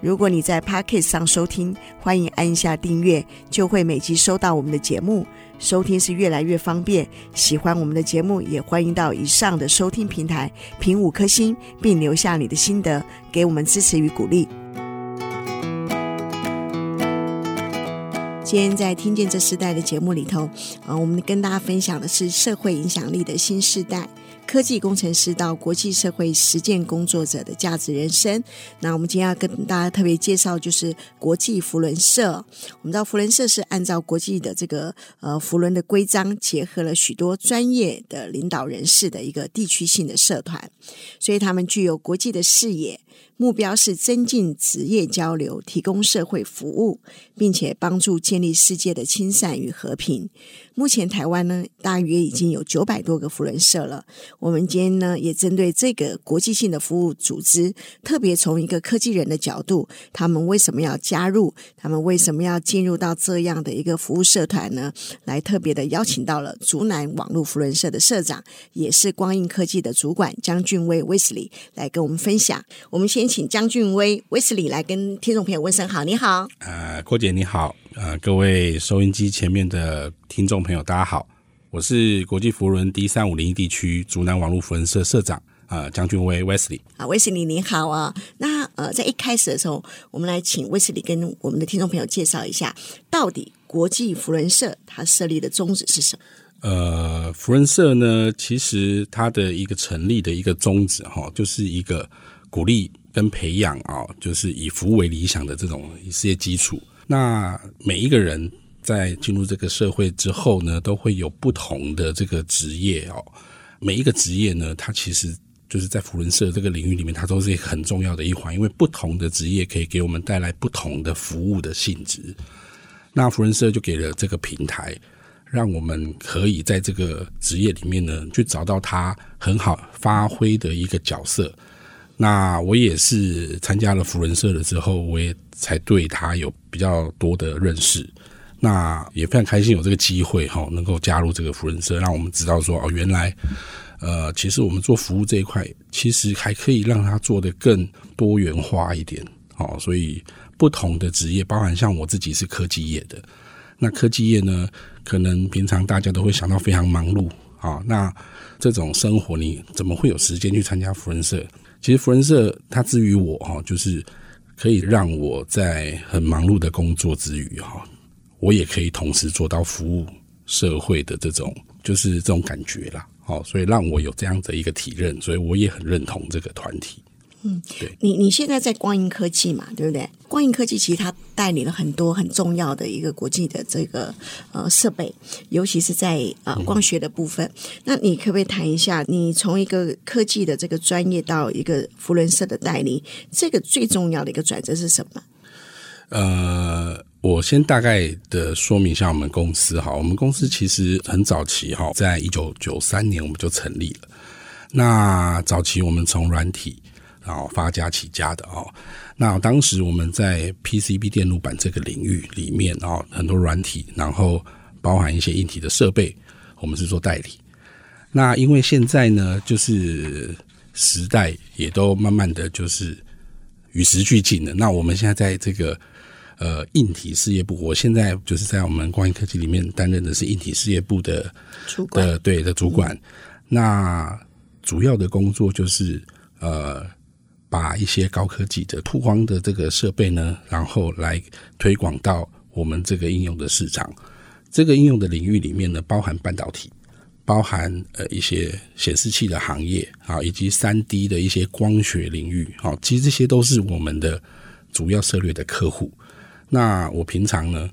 如果你在 Podcast 上收听，欢迎按下订阅，就会每集收到我们的节目。收听是越来越方便。喜欢我们的节目，也欢迎到以上的收听平台评五颗星，并留下你的心得，给我们支持与鼓励。今天在听见这世代的节目里头，啊，我们跟大家分享的是社会影响力的新世代。科技工程师到国际社会实践工作者的价值人生。那我们今天要跟大家特别介绍，就是国际福伦社。我们知道福伦社是按照国际的这个呃福伦的规章，结合了许多专业的领导人士的一个地区性的社团，所以他们具有国际的视野。目标是增进职业交流，提供社会服务，并且帮助建立世界的亲善与和平。目前台湾呢，大约已经有九百多个扶轮社了。我们今天呢，也针对这个国际性的服务组织，特别从一个科技人的角度，他们为什么要加入？他们为什么要进入到这样的一个服务社团呢？来特别的邀请到了竹南网络扶轮社的社长，也是光印科技的主管江俊威 Wesley 来跟我们分享。我们先。请江俊威威斯里来跟听众朋友问声好，你好，呃，郭姐你好，呃，各位收音机前面的听众朋友大家好，我是国际福伦 D 三五零一地区竹南网络扶轮社社长啊、呃，江俊威威斯里啊，威斯里你好啊，那呃，在一开始的时候，我们来请威斯里跟我们的听众朋友介绍一下，到底国际福伦社它设立的宗旨是什么？呃，福伦社呢，其实它的一个成立的一个宗旨哈，就是一个鼓励。跟培养啊，就是以服务为理想的这种事业基础。那每一个人在进入这个社会之后呢，都会有不同的这个职业哦。每一个职业呢，它其实就是在扶轮社这个领域里面，它都是很重要的一环。因为不同的职业可以给我们带来不同的服务的性质。那扶轮社就给了这个平台，让我们可以在这个职业里面呢，去找到它很好发挥的一个角色。那我也是参加了扶轮社了之后，我也才对他有比较多的认识。那也非常开心有这个机会哈，能够加入这个扶轮社，让我们知道说哦，原来呃，其实我们做服务这一块，其实还可以让它做得更多元化一点。哦，所以不同的职业，包含像我自己是科技业的，那科技业呢，可能平常大家都会想到非常忙碌啊。那这种生活，你怎么会有时间去参加扶轮社？其实福仁社它之于我哈，就是可以让我在很忙碌的工作之余哈，我也可以同时做到服务社会的这种，就是这种感觉啦。好，所以让我有这样的一个体认，所以我也很认同这个团体。嗯，对，你你现在在光影科技嘛，对不对？光影科技其实它代理了很多很重要的一个国际的这个呃设备，尤其是在呃光学的部分。嗯、那你可不可以谈一下，你从一个科技的这个专业到一个福伦社的代理，这个最重要的一个转折是什么？呃，我先大概的说明一下我们公司哈，我们公司其实很早期哈，在一九九三年我们就成立了。那早期我们从软体。然后发家起家的哦，那当时我们在 PCB 电路板这个领域里面哦，很多软体，然后包含一些硬体的设备，我们是做代理。那因为现在呢，就是时代也都慢慢的就是与时俱进了。那我们现在在这个呃硬体事业部，我现在就是在我们光影科技里面担任的是硬体事业部的主管，的对的主管。嗯、那主要的工作就是呃。把一些高科技的曝光的这个设备呢，然后来推广到我们这个应用的市场。这个应用的领域里面呢，包含半导体，包含呃一些显示器的行业啊，以及三 D 的一些光学领域。好，其实这些都是我们的主要策略的客户。那我平常呢，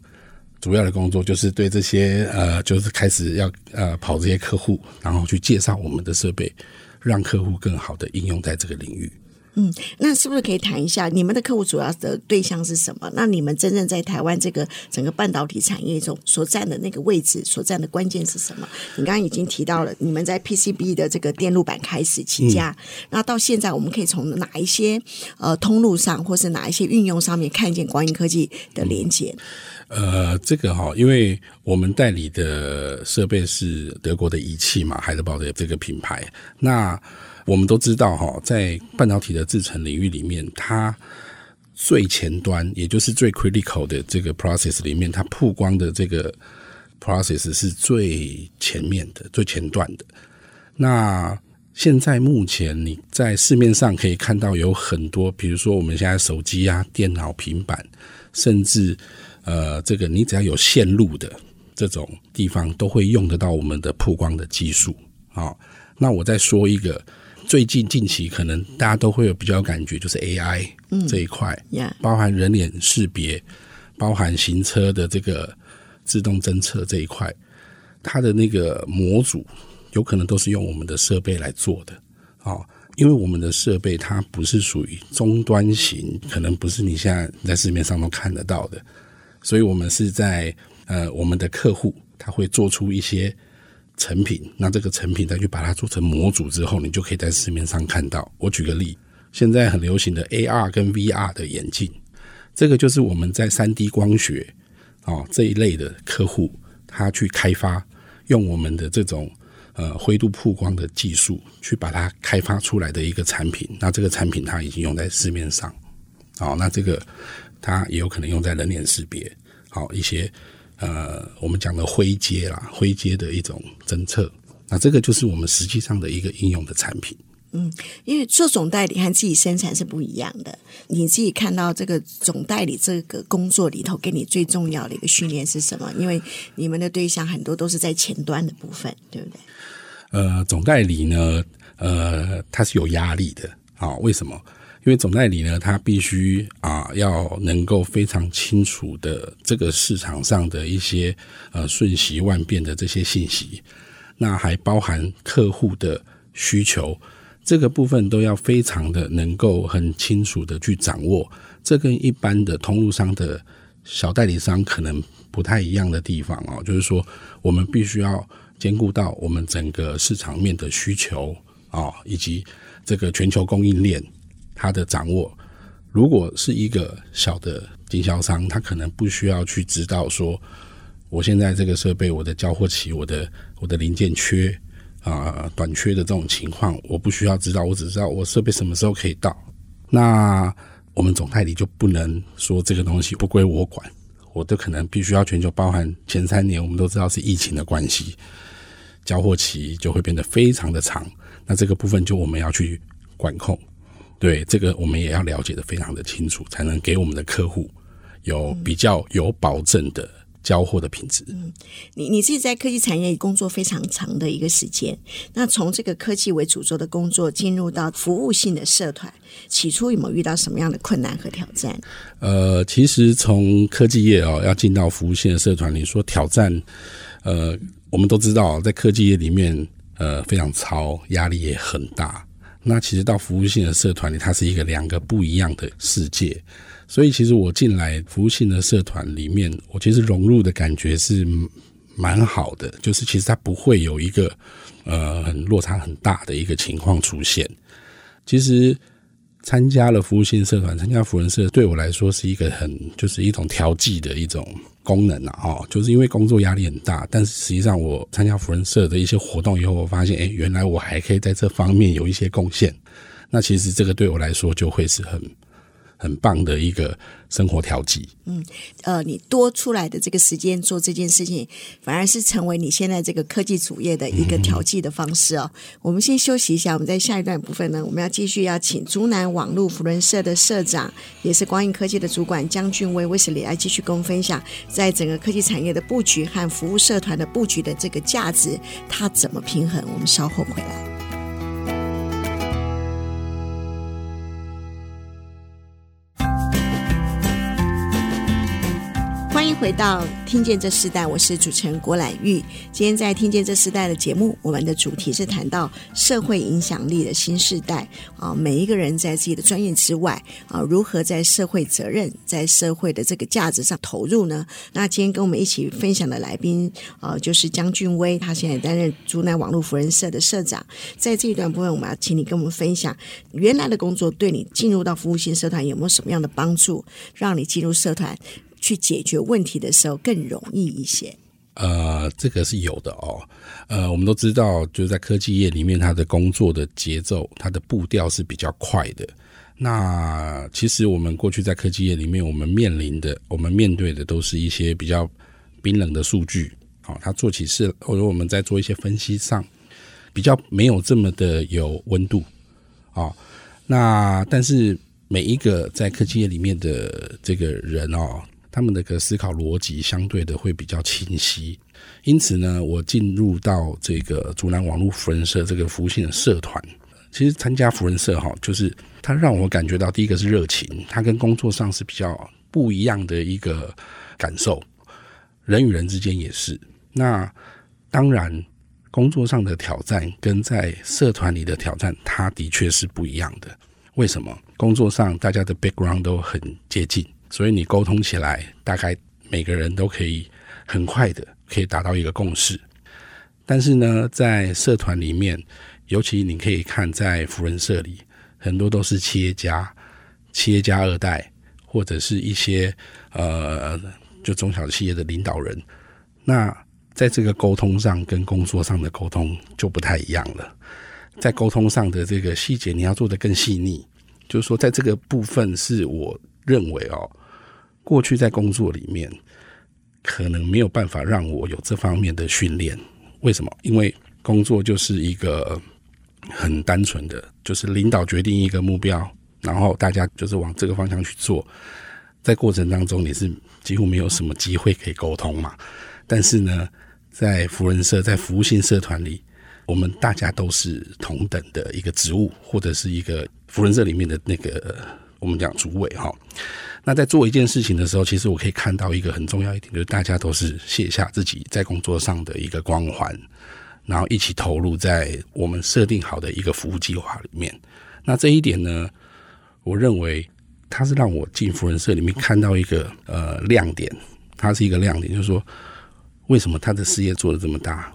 主要的工作就是对这些呃，就是开始要呃跑这些客户，然后去介绍我们的设备，让客户更好的应用在这个领域。嗯，那是不是可以谈一下你们的客户主要的对象是什么？那你们真正在台湾这个整个半导体产业中所占的那个位置，所占的关键是什么？你刚刚已经提到了，你们在 PCB 的这个电路板开始起家，嗯、那到现在我们可以从哪一些呃通路上，或是哪一些运用上面看见光英科技的连接？呃，这个哈，因为我们代理的设备是德国的仪器嘛，海德堡的这个品牌。那我们都知道哈，在半导体的制程领域里面，它最前端，也就是最 critical 的这个 process 里面，它曝光的这个 process 是最前面的、最前段的。那现在目前你在市面上可以看到有很多，比如说我们现在手机啊、电脑、平板，甚至。呃，这个你只要有线路的这种地方，都会用得到我们的曝光的技术。好，那我再说一个，最近近期可能大家都会有比较有感觉，就是 AI 这一块，嗯，包含人脸识别，包含行车的这个自动侦测这一块，它的那个模组有可能都是用我们的设备来做的。哦，因为我们的设备它不是属于终端型，可能不是你现在在市面上都看得到的。所以，我们是在呃，我们的客户他会做出一些成品，那这个成品再去把它做成模组之后，你就可以在市面上看到。我举个例，现在很流行的 AR 跟 VR 的眼镜，这个就是我们在 3D 光学哦这一类的客户，他去开发，用我们的这种呃灰度曝光的技术去把它开发出来的一个产品。那这个产品它已经用在市面上，好，那这个。它也有可能用在人脸识别，好一些呃，我们讲的灰阶啦，灰阶的一种侦测。那这个就是我们实际上的一个应用的产品。嗯，因为做总代理和自己生产是不一样的。你自己看到这个总代理这个工作里头，给你最重要的一个训练是什么？因为你们的对象很多都是在前端的部分，对不对？呃，总代理呢，呃，他是有压力的。好，为什么？因为总代理呢，他必须啊要能够非常清楚的这个市场上的一些呃瞬息万变的这些信息，那还包含客户的需求，这个部分都要非常的能够很清楚的去掌握。这跟一般的通路商的小代理商可能不太一样的地方哦，就是说我们必须要兼顾到我们整个市场面的需求啊，以及这个全球供应链。他的掌握，如果是一个小的经销商，他可能不需要去知道说，我现在这个设备，我的交货期，我的我的零件缺啊、短缺的这种情况，我不需要知道，我只知道我设备什么时候可以到。那我们总代理就不能说这个东西不归我管，我都可能必须要全球包含前三年，我们都知道是疫情的关系，交货期就会变得非常的长。那这个部分就我们要去管控。对这个，我们也要了解得非常的清楚，才能给我们的客户有比较有保证的交货的品质。嗯，你你自己在科技产业工作非常长的一个时间，那从这个科技为主轴的工作进入到服务性的社团，起初有没有遇到什么样的困难和挑战？呃，其实从科技业哦，要进到服务性的社团，你说挑战，呃，我们都知道，在科技业里面，呃，非常超，压力也很大。那其实到服务性的社团里，它是一个两个不一样的世界，所以其实我进来服务性的社团里面，我其实融入的感觉是蛮好的，就是其实它不会有一个呃很落差很大的一个情况出现，其实。参加了服务性社团，参加扶轮社对我来说是一个很就是一种调剂的一种功能啊，哦，就是因为工作压力很大，但是实际上我参加福仁社的一些活动以后，我发现，哎，原来我还可以在这方面有一些贡献，那其实这个对我来说就会是很。很棒的一个生活调剂。嗯，呃，你多出来的这个时间做这件事情，反而是成为你现在这个科技主业的一个调剂的方式哦。我们先休息一下，我们在下一段部分呢，我们要继续要请竹南网络扶轮社的社长，也是光影科技的主管江俊威威斯里来继续跟我们分享，在整个科技产业的布局和服务社团的布局的这个价值，它怎么平衡？我们稍后回来。回到《听见这世代》，我是主持人郭兰玉。今天在《听见这世代》的节目，我们的主题是谈到社会影响力的新世代啊，每一个人在自己的专业之外啊，如何在社会责任、在社会的这个价值上投入呢？那今天跟我们一起分享的来宾啊，就是江俊威，他现在担任竹南网络福人社的社长。在这一段部分，我们要请你跟我们分享原来的工作对你进入到服务性社团有没有什么样的帮助，让你进入社团。去解决问题的时候更容易一些。呃，这个是有的哦。呃，我们都知道，就是在科技业里面，它的工作的节奏、它的步调是比较快的。那其实我们过去在科技业里面，我们面临的、我们面对的都是一些比较冰冷的数据。好、哦，它做起事，或者我们在做一些分析上，比较没有这么的有温度。啊、哦，那但是每一个在科技业里面的这个人哦。他们的个思考逻辑相对的会比较清晰，因此呢，我进入到这个竹南网络福人社这个服务性的社团，其实参加福人社哈，就是它让我感觉到第一个是热情，它跟工作上是比较不一样的一个感受，人与人之间也是。那当然，工作上的挑战跟在社团里的挑战，它的确是不一样的。为什么？工作上大家的 background 都很接近。所以你沟通起来，大概每个人都可以很快的可以达到一个共识。但是呢，在社团里面，尤其你可以看在福人社里，很多都是企业家、企业家二代，或者是一些呃，就中小企业的领导人。那在这个沟通上，跟工作上的沟通就不太一样了。在沟通上的这个细节，你要做得更细腻。就是说，在这个部分是我。认为哦，过去在工作里面可能没有办法让我有这方面的训练。为什么？因为工作就是一个很单纯的，就是领导决定一个目标，然后大家就是往这个方向去做。在过程当中，你是几乎没有什么机会可以沟通嘛。但是呢，在福人社，在服务性社团里，我们大家都是同等的一个职务，或者是一个福人社里面的那个。我们讲主委哈，那在做一件事情的时候，其实我可以看到一个很重要一点，就是大家都是卸下自己在工作上的一个光环，然后一起投入在我们设定好的一个服务计划里面。那这一点呢，我认为它是让我进扶轮社里面看到一个呃亮点，它是一个亮点，就是说为什么他的事业做得这么大。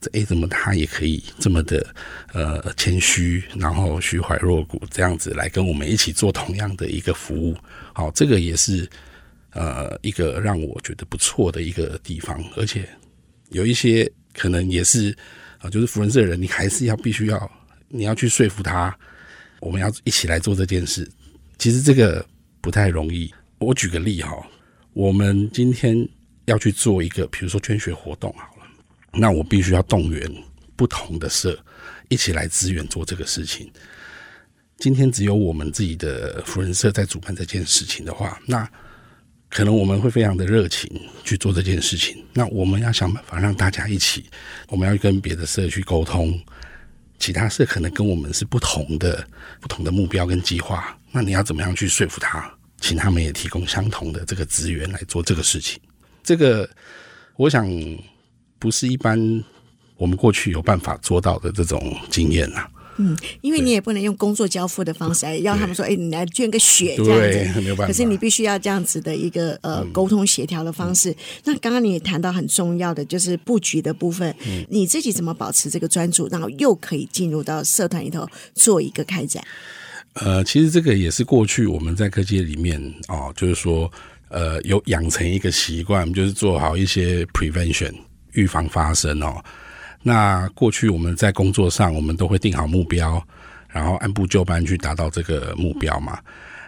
这诶，怎么他也可以这么的呃谦虚，然后虚怀若谷这样子来跟我们一起做同样的一个服务？好，这个也是呃一个让我觉得不错的一个地方，而且有一些可能也是啊，就是福人社的人，你还是要必须要你要去说服他，我们要一起来做这件事。其实这个不太容易。我举个例哈，我们今天要去做一个，比如说捐血活动好了。那我必须要动员不同的社一起来支援做这个事情。今天只有我们自己的福人社在主办这件事情的话，那可能我们会非常的热情去做这件事情。那我们要想办法让大家一起，我们要跟别的社去沟通，其他社可能跟我们是不同的不同的目标跟计划。那你要怎么样去说服他，请他们也提供相同的这个资源来做这个事情？这个我想。不是一般我们过去有办法做到的这种经验呐。嗯，因为你也不能用工作交付的方式来要他们说，哎，你来捐个血这样子。对，没有办法。可是你必须要这样子的一个呃沟通协调的方式。嗯、那刚刚你也谈到很重要的就是布局的部分，嗯、你自己怎么保持这个专注，然后又可以进入到社团里头做一个开展？呃，其实这个也是过去我们在科技里面哦，就是说呃有养成一个习惯，就是做好一些 prevention。预防发生哦，那过去我们在工作上，我们都会定好目标，然后按部就班去达到这个目标嘛。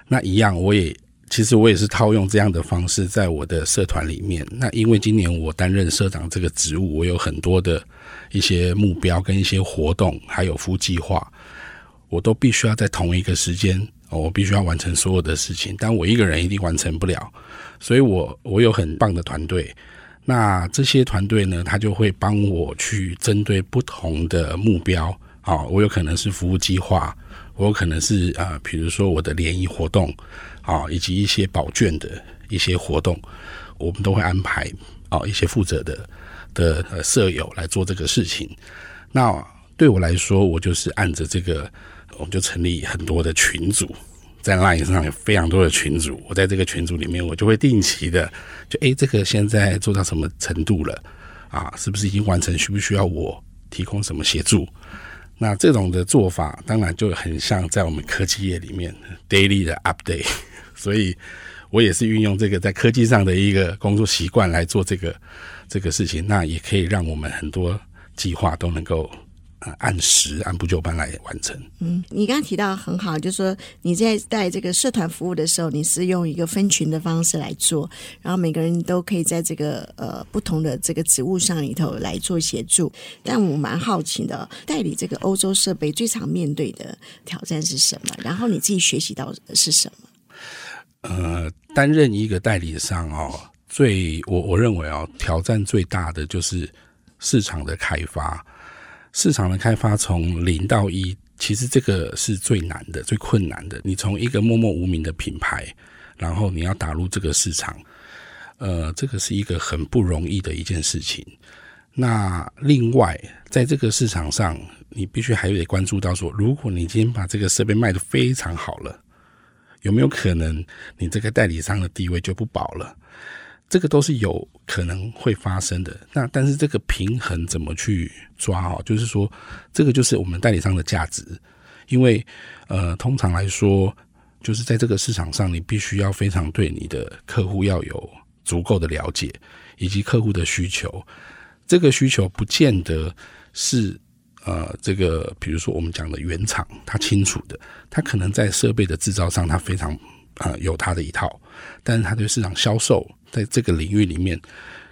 那一样，我也其实我也是套用这样的方式，在我的社团里面。那因为今年我担任社长这个职务，我有很多的一些目标跟一些活动，还有服务计划，我都必须要在同一个时间，我必须要完成所有的事情，但我一个人一定完成不了，所以我我有很棒的团队。那这些团队呢，他就会帮我去针对不同的目标啊，我有可能是服务计划，我有可能是啊，比如说我的联谊活动啊，以及一些保眷的一些活动，我们都会安排啊一些负责的的呃社友来做这个事情。那对我来说，我就是按着这个，我们就成立很多的群组，在 LINE 上有非常多的群组。我在这个群组里面，我就会定期的就诶，这个现在做到什么程度了啊？是不是已经完成？需不需要我提供什么协助？那这种的做法，当然就很像在我们科技业里面 daily 的 update。所以我也是运用这个在科技上的一个工作习惯来做这个这个事情，那也可以让我们很多计划都能够。按时按部就班来完成。嗯，你刚刚提到很好，就是说你在带这个社团服务的时候，你是用一个分群的方式来做，然后每个人都可以在这个呃不同的这个职务上里头来做协助。但我蛮好奇的，代理这个欧洲设备最常面对的挑战是什么？然后你自己学习到的是什么？呃，担任一个代理商哦，最我我认为哦，挑战最大的就是市场的开发。市场的开发从零到一，其实这个是最难的、最困难的。你从一个默默无名的品牌，然后你要打入这个市场，呃，这个是一个很不容易的一件事情。那另外，在这个市场上，你必须还得关注到说，如果你今天把这个设备卖得非常好了，有没有可能你这个代理商的地位就不保了？这个都是有可能会发生的。那但是这个平衡怎么去抓哦？就是说，这个就是我们代理商的价值，因为呃，通常来说，就是在这个市场上，你必须要非常对你的客户要有足够的了解，以及客户的需求。这个需求不见得是呃，这个比如说我们讲的原厂他清楚的，他可能在设备的制造上他非常呃有他的一套，但是他对市场销售。在这个领域里面，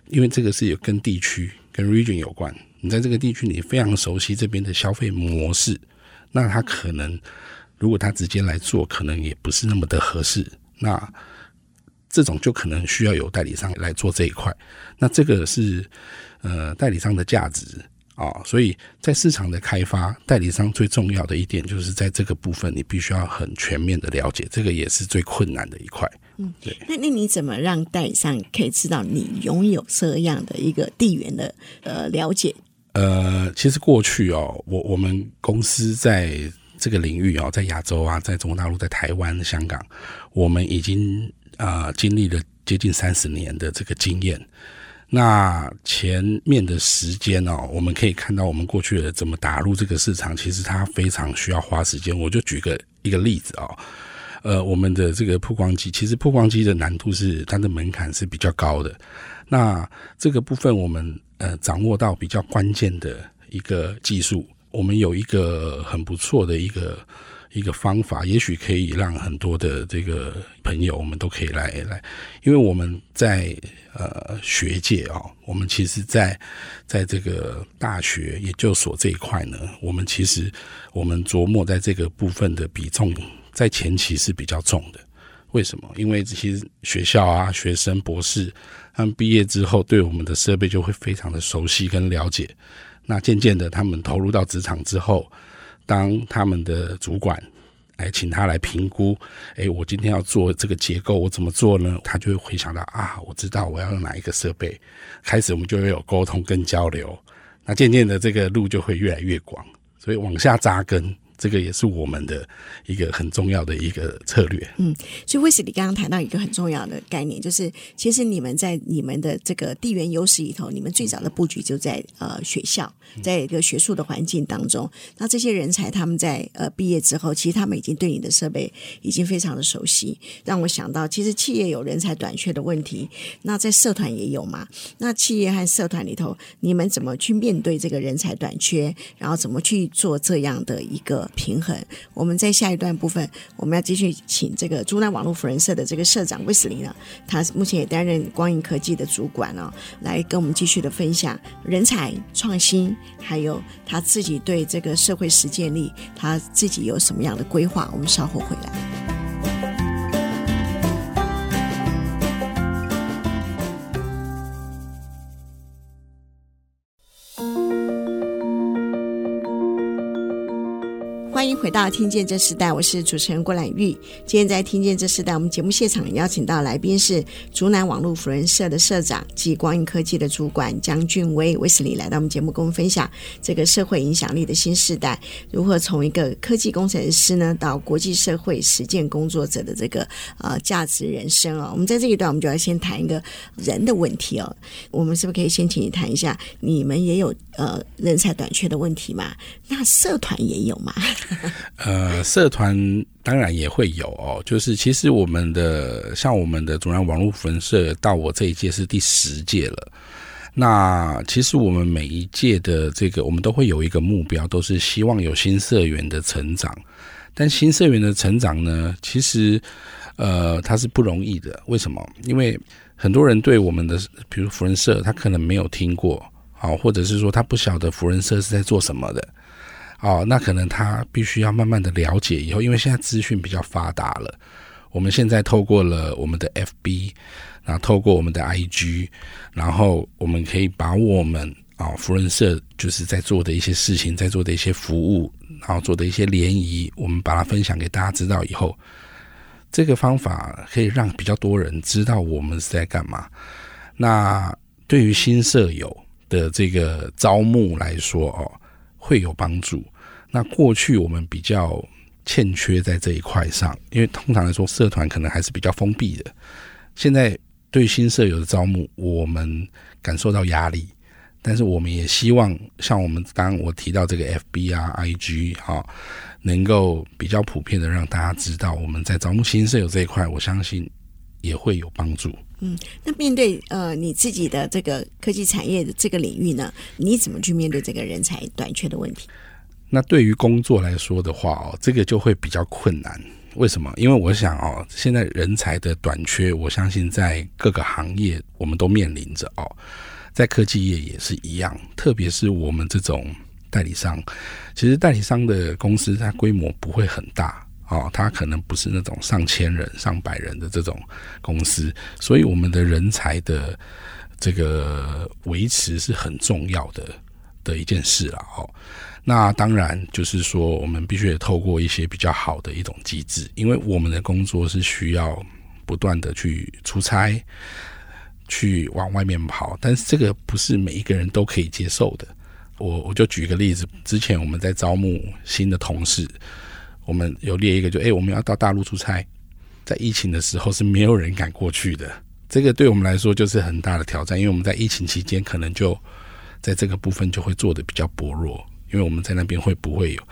因为这个是有跟地区、跟 region 有关，你在这个地区你非常熟悉这边的消费模式，那他可能如果他直接来做，可能也不是那么的合适。那这种就可能需要有代理商来做这一块。那这个是呃代理商的价值啊，所以在市场的开发，代理商最重要的一点就是在这个部分，你必须要很全面的了解，这个也是最困难的一块。嗯，对。那那你怎么让代理商可以知道你拥有这样的一个地缘的呃了解？呃，其实过去哦，我我们公司在这个领域哦，在亚洲啊，在中国大陆、在台湾、香港，我们已经啊、呃、经历了接近三十年的这个经验。那前面的时间哦，我们可以看到我们过去的怎么打入这个市场，其实它非常需要花时间。我就举个一个例子哦。呃，我们的这个曝光机，其实曝光机的难度是它的门槛是比较高的。那这个部分，我们呃掌握到比较关键的一个技术，我们有一个很不错的一个一个方法，也许可以让很多的这个朋友，我们都可以来来，因为我们在呃学界啊、哦，我们其实在在这个大学研究所这一块呢，我们其实我们琢磨在这个部分的比重。在前期是比较重的，为什么？因为这些学校啊、学生、博士，他们毕业之后，对我们的设备就会非常的熟悉跟了解。那渐渐的，他们投入到职场之后，当他们的主管来请他来评估，哎，我今天要做这个结构，我怎么做呢？他就会回想到啊，我知道我要用哪一个设备。开始我们就会有沟通跟交流，那渐渐的，这个路就会越来越广，所以往下扎根。这个也是我们的一个很重要的一个策略。嗯，所以威斯里刚刚谈到一个很重要的概念，就是其实你们在你们的这个地缘优势里头，你们最早的布局就在呃学校，在一个学术的环境当中。那这些人才他们在呃毕业之后，其实他们已经对你的设备已经非常的熟悉，让我想到，其实企业有人才短缺的问题，那在社团也有嘛。那企业和社团里头，你们怎么去面对这个人才短缺，然后怎么去做这样的一个平衡。我们在下一段部分，我们要继续请这个珠南网络福人社的这个社长魏斯林呢，他目前也担任光影科技的主管哦，来跟我们继续的分享人才创新，还有他自己对这个社会实践力，他自己有什么样的规划。我们稍后回来。欢迎回到《听见这时代》，我是主持人郭兰玉。今天在《听见这时代》，我们节目现场邀请到来宾是竹南网络扶轮社的社长及光影科技的主管江俊威威斯理，来到我们节目，跟我们分享这个社会影响力的新时代，如何从一个科技工程师呢，到国际社会实践工作者的这个呃价值人生哦。我们在这一段，我们就要先谈一个人的问题哦。我们是不是可以先请你谈一下，你们也有呃人才短缺的问题吗？那社团也有吗？呃，社团当然也会有哦。就是其实我们的像我们的竹南网络扶轮社，到我这一届是第十届了。那其实我们每一届的这个，我们都会有一个目标，都是希望有新社员的成长。但新社员的成长呢，其实呃，它是不容易的。为什么？因为很多人对我们的，比如扶人社，他可能没有听过，好，或者是说他不晓得扶人社是在做什么的。哦，那可能他必须要慢慢的了解以后，因为现在资讯比较发达了，我们现在透过了我们的 FB，然后透过我们的 IG，然后我们可以把我们啊扶轮社就是在做的一些事情，在做的一些服务，然后做的一些联谊，我们把它分享给大家知道以后，这个方法可以让比较多人知道我们是在干嘛。那对于新社友的这个招募来说，哦。会有帮助。那过去我们比较欠缺在这一块上，因为通常来说，社团可能还是比较封闭的。现在对新社友的招募，我们感受到压力，但是我们也希望像我们刚刚我提到这个 FB 啊、IG 哈，能够比较普遍的让大家知道我们在招募新社友这一块，我相信也会有帮助。嗯，那面对呃你自己的这个科技产业的这个领域呢，你怎么去面对这个人才短缺的问题？那对于工作来说的话哦，这个就会比较困难。为什么？因为我想哦，现在人才的短缺，我相信在各个行业我们都面临着哦，在科技业也是一样，特别是我们这种代理商，其实代理商的公司它规模不会很大。哦，他可能不是那种上千人、上百人的这种公司，所以我们的人才的这个维持是很重要的的一件事了。哦，那当然就是说，我们必须得透过一些比较好的一种机制，因为我们的工作是需要不断的去出差，去往外面跑，但是这个不是每一个人都可以接受的。我我就举个例子，之前我们在招募新的同事。我们有列一个就，就、欸、哎，我们要到大陆出差，在疫情的时候是没有人敢过去的。这个对我们来说就是很大的挑战，因为我们在疫情期间可能就在这个部分就会做得比较薄弱，因为我们在那边会不会有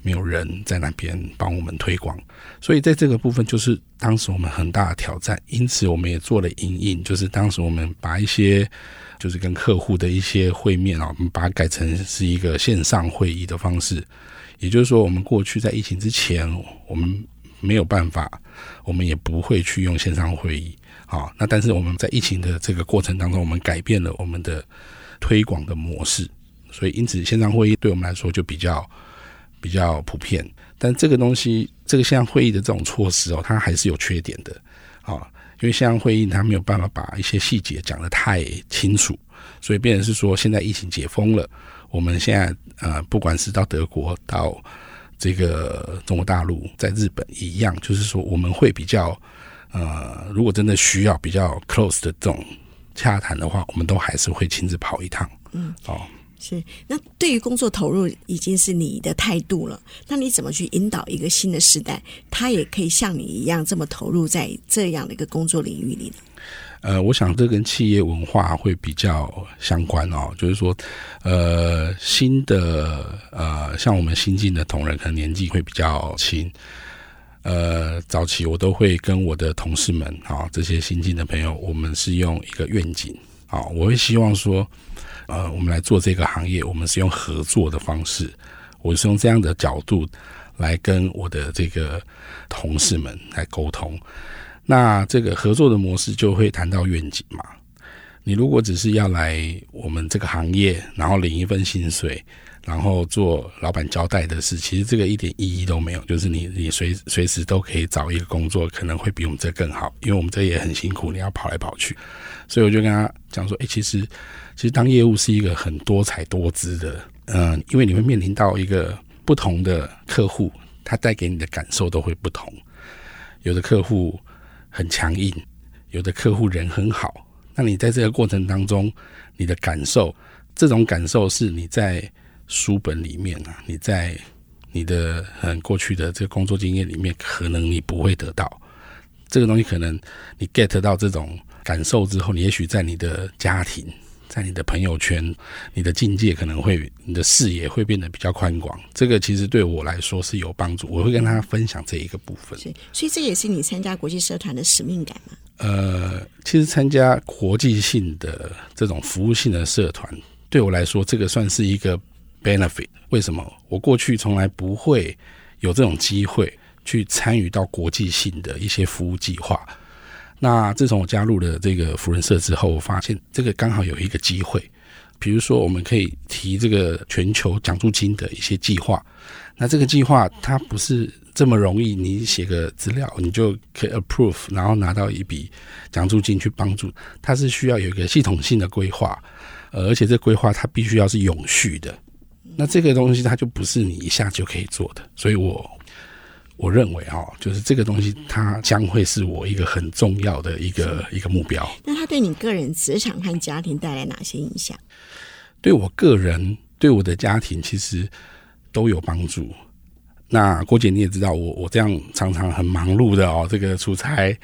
没有人在那边帮我们推广，所以在这个部分就是当时我们很大的挑战。因此，我们也做了因应，就是当时我们把一些就是跟客户的一些会面啊，我们把它改成是一个线上会议的方式。也就是说，我们过去在疫情之前，我们没有办法，我们也不会去用线上会议。好，那但是我们在疫情的这个过程当中，我们改变了我们的推广的模式，所以因此线上会议对我们来说就比较比较普遍。但这个东西，这个线上会议的这种措施哦，它还是有缺点的。啊，因为线上会议它没有办法把一些细节讲得太清楚，所以变成是说，现在疫情解封了。我们现在呃，不管是到德国、到这个中国大陆、在日本一样，就是说我们会比较呃，如果真的需要比较 close 的这种洽谈的话，我们都还是会亲自跑一趟。嗯，哦，是。那对于工作投入已经是你的态度了，那你怎么去引导一个新的时代，他也可以像你一样这么投入在这样的一个工作领域里呢？呃，我想这跟企业文化会比较相关哦，就是说，呃，新的呃，像我们新进的同仁，可能年纪会比较轻。呃，早期我都会跟我的同事们啊、哦，这些新进的朋友，我们是用一个愿景啊、哦，我会希望说，呃，我们来做这个行业，我们是用合作的方式，我是用这样的角度来跟我的这个同事们来沟通。那这个合作的模式就会谈到愿景嘛。你如果只是要来我们这个行业，然后领一份薪水，然后做老板交代的事，其实这个一点意义都没有。就是你你随随时都可以找一个工作，可能会比我们这更好，因为我们这也很辛苦，你要跑来跑去。所以我就跟他讲说，哎，其实其实当业务是一个很多彩多姿的，嗯，因为你会面临到一个不同的客户。他带给你的感受都会不同。有的客户很强硬，有的客户人很好。那你在这个过程当中，你的感受，这种感受是你在书本里面啊，你在你的很过去的这个工作经验里面，可能你不会得到这个东西。可能你 get 到这种感受之后，你也许在你的家庭。在你的朋友圈，你的境界可能会，你的视野会变得比较宽广。这个其实对我来说是有帮助，我会跟他分享这一个部分。所以，所以这也是你参加国际社团的使命感吗？呃，其实参加国际性的这种服务性的社团，对我来说，这个算是一个 benefit。为什么？我过去从来不会有这种机会去参与到国际性的一些服务计划。那自从我加入了这个福人社之后，我发现这个刚好有一个机会，比如说我们可以提这个全球奖助金的一些计划。那这个计划它不是这么容易，你写个资料你就可以 approve，然后拿到一笔奖助金去帮助。它是需要有一个系统性的规划，而且这规划它必须要是永续的。那这个东西它就不是你一下就可以做的，所以我。我认为哈，就是这个东西，它将会是我一个很重要的一个一个目标。那它对你个人职场和家庭带来哪些影响？对我个人，对我的家庭，其实都有帮助。那郭姐你也知道，我我这样常常很忙碌的哦，这个出差，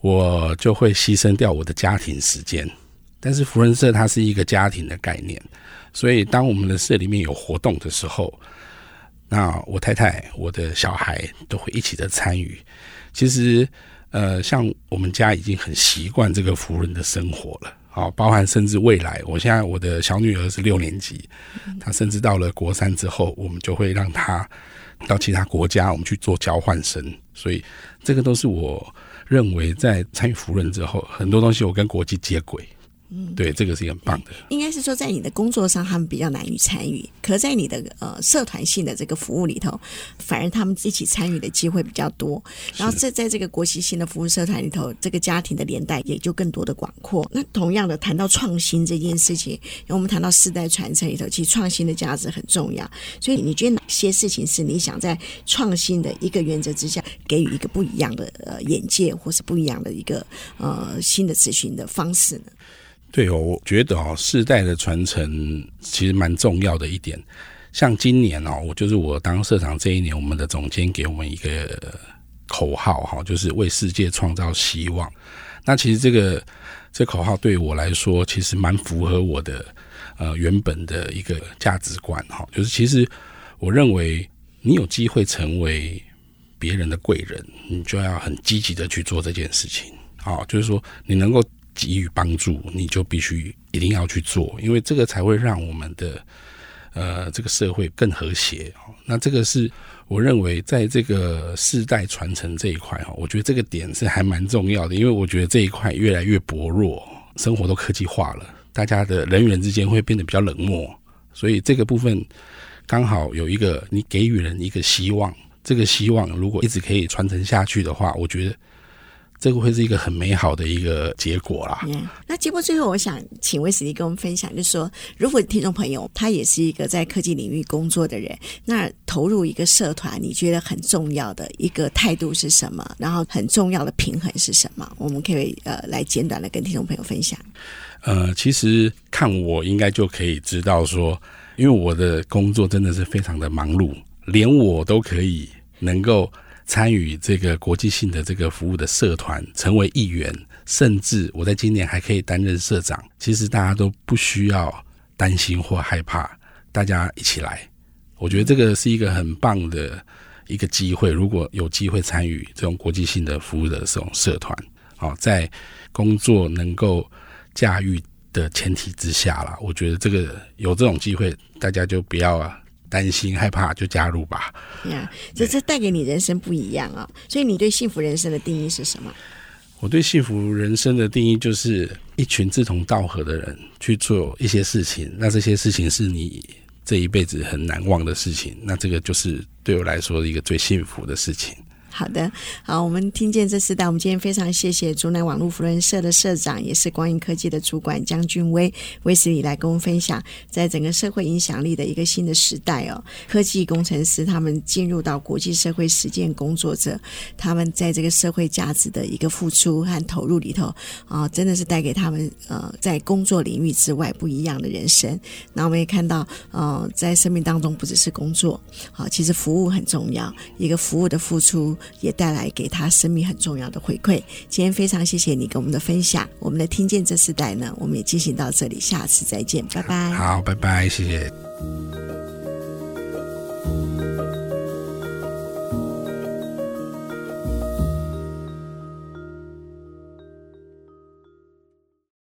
我就会牺牲掉我的家庭时间。但是福人社它是一个家庭的概念，所以当我们的社里面有活动的时候。那我太太、我的小孩都会一起的参与。其实，呃，像我们家已经很习惯这个扶轮的生活了，好，包含甚至未来，我现在我的小女儿是六年级，她甚至到了国三之后，我们就会让她到其他国家，我们去做交换生。所以，这个都是我认为在参与福人之后，很多东西我跟国际接轨。嗯，对，这个是很棒的。应该是说，在你的工作上，他们比较难以参与；可在你的呃社团性的这个服务里头，反而他们一起参与的机会比较多。然后在在这个国际性的服务社团里头，这个家庭的连带也就更多的广阔。那同样的，谈到创新这件事情，因为我们谈到世代传承里头，其实创新的价值很重要。所以，你觉得哪些事情是你想在创新的一个原则之下，给予一个不一样的呃眼界，或是不一样的一个呃新的咨询的方式呢？对哦，我觉得哦，世代的传承其实蛮重要的一点。像今年哦，我就是我当社长这一年，我们的总监给我们一个口号哈，就是为世界创造希望。那其实这个这口号对我来说，其实蛮符合我的呃原本的一个价值观哈。就是其实我认为，你有机会成为别人的贵人，你就要很积极的去做这件事情。好，就是说你能够。给予帮助，你就必须一定要去做，因为这个才会让我们的呃这个社会更和谐。那这个是我认为在这个世代传承这一块哈，我觉得这个点是还蛮重要的，因为我觉得这一块越来越薄弱，生活都科技化了，大家的人与人之间会变得比较冷漠，所以这个部分刚好有一个你给予人一个希望，这个希望如果一直可以传承下去的话，我觉得。这个会是一个很美好的一个结果啦。嗯，那节目最后，我想请威斯利跟我们分享，就是说，如果听众朋友他也是一个在科技领域工作的人，那投入一个社团，你觉得很重要的一个态度是什么？然后很重要的平衡是什么？我们可以呃来简短的跟听众朋友分享。呃，其实看我应该就可以知道说，因为我的工作真的是非常的忙碌，连我都可以能够。参与这个国际性的这个服务的社团，成为议员，甚至我在今年还可以担任社长。其实大家都不需要担心或害怕，大家一起来。我觉得这个是一个很棒的一个机会。如果有机会参与这种国际性的服务的这种社团，好，在工作能够驾驭的前提之下啦，我觉得这个有这种机会，大家就不要啊。担心害怕就加入吧。呀，这这带给你人生不一样啊！所以你对幸福人生的定义是什么？我对幸福人生的定义就是一群志同道合的人去做一些事情，那这些事情是你这一辈子很难忘的事情，那这个就是对我来说一个最幸福的事情。好的，好，我们听见这世代，我们今天非常谢谢竹南网络扶轮社的社长，也是光影科技的主管江俊威威斯理来跟我们分享，在整个社会影响力的一个新的时代哦，科技工程师他们进入到国际社会实践工作者，他们在这个社会价值的一个付出和投入里头啊、真的是带给他们呃在工作领域之外不一样的人生。那我们也看到，呃，在生命当中不只是工作，好、其实服务很重要，一个服务的付出也带来给他生命很重要的回馈。今天非常谢谢你跟我们的分享，我们的听见这四代呢，我们也进行到这里。下次再见，拜拜。好，拜拜，谢谢。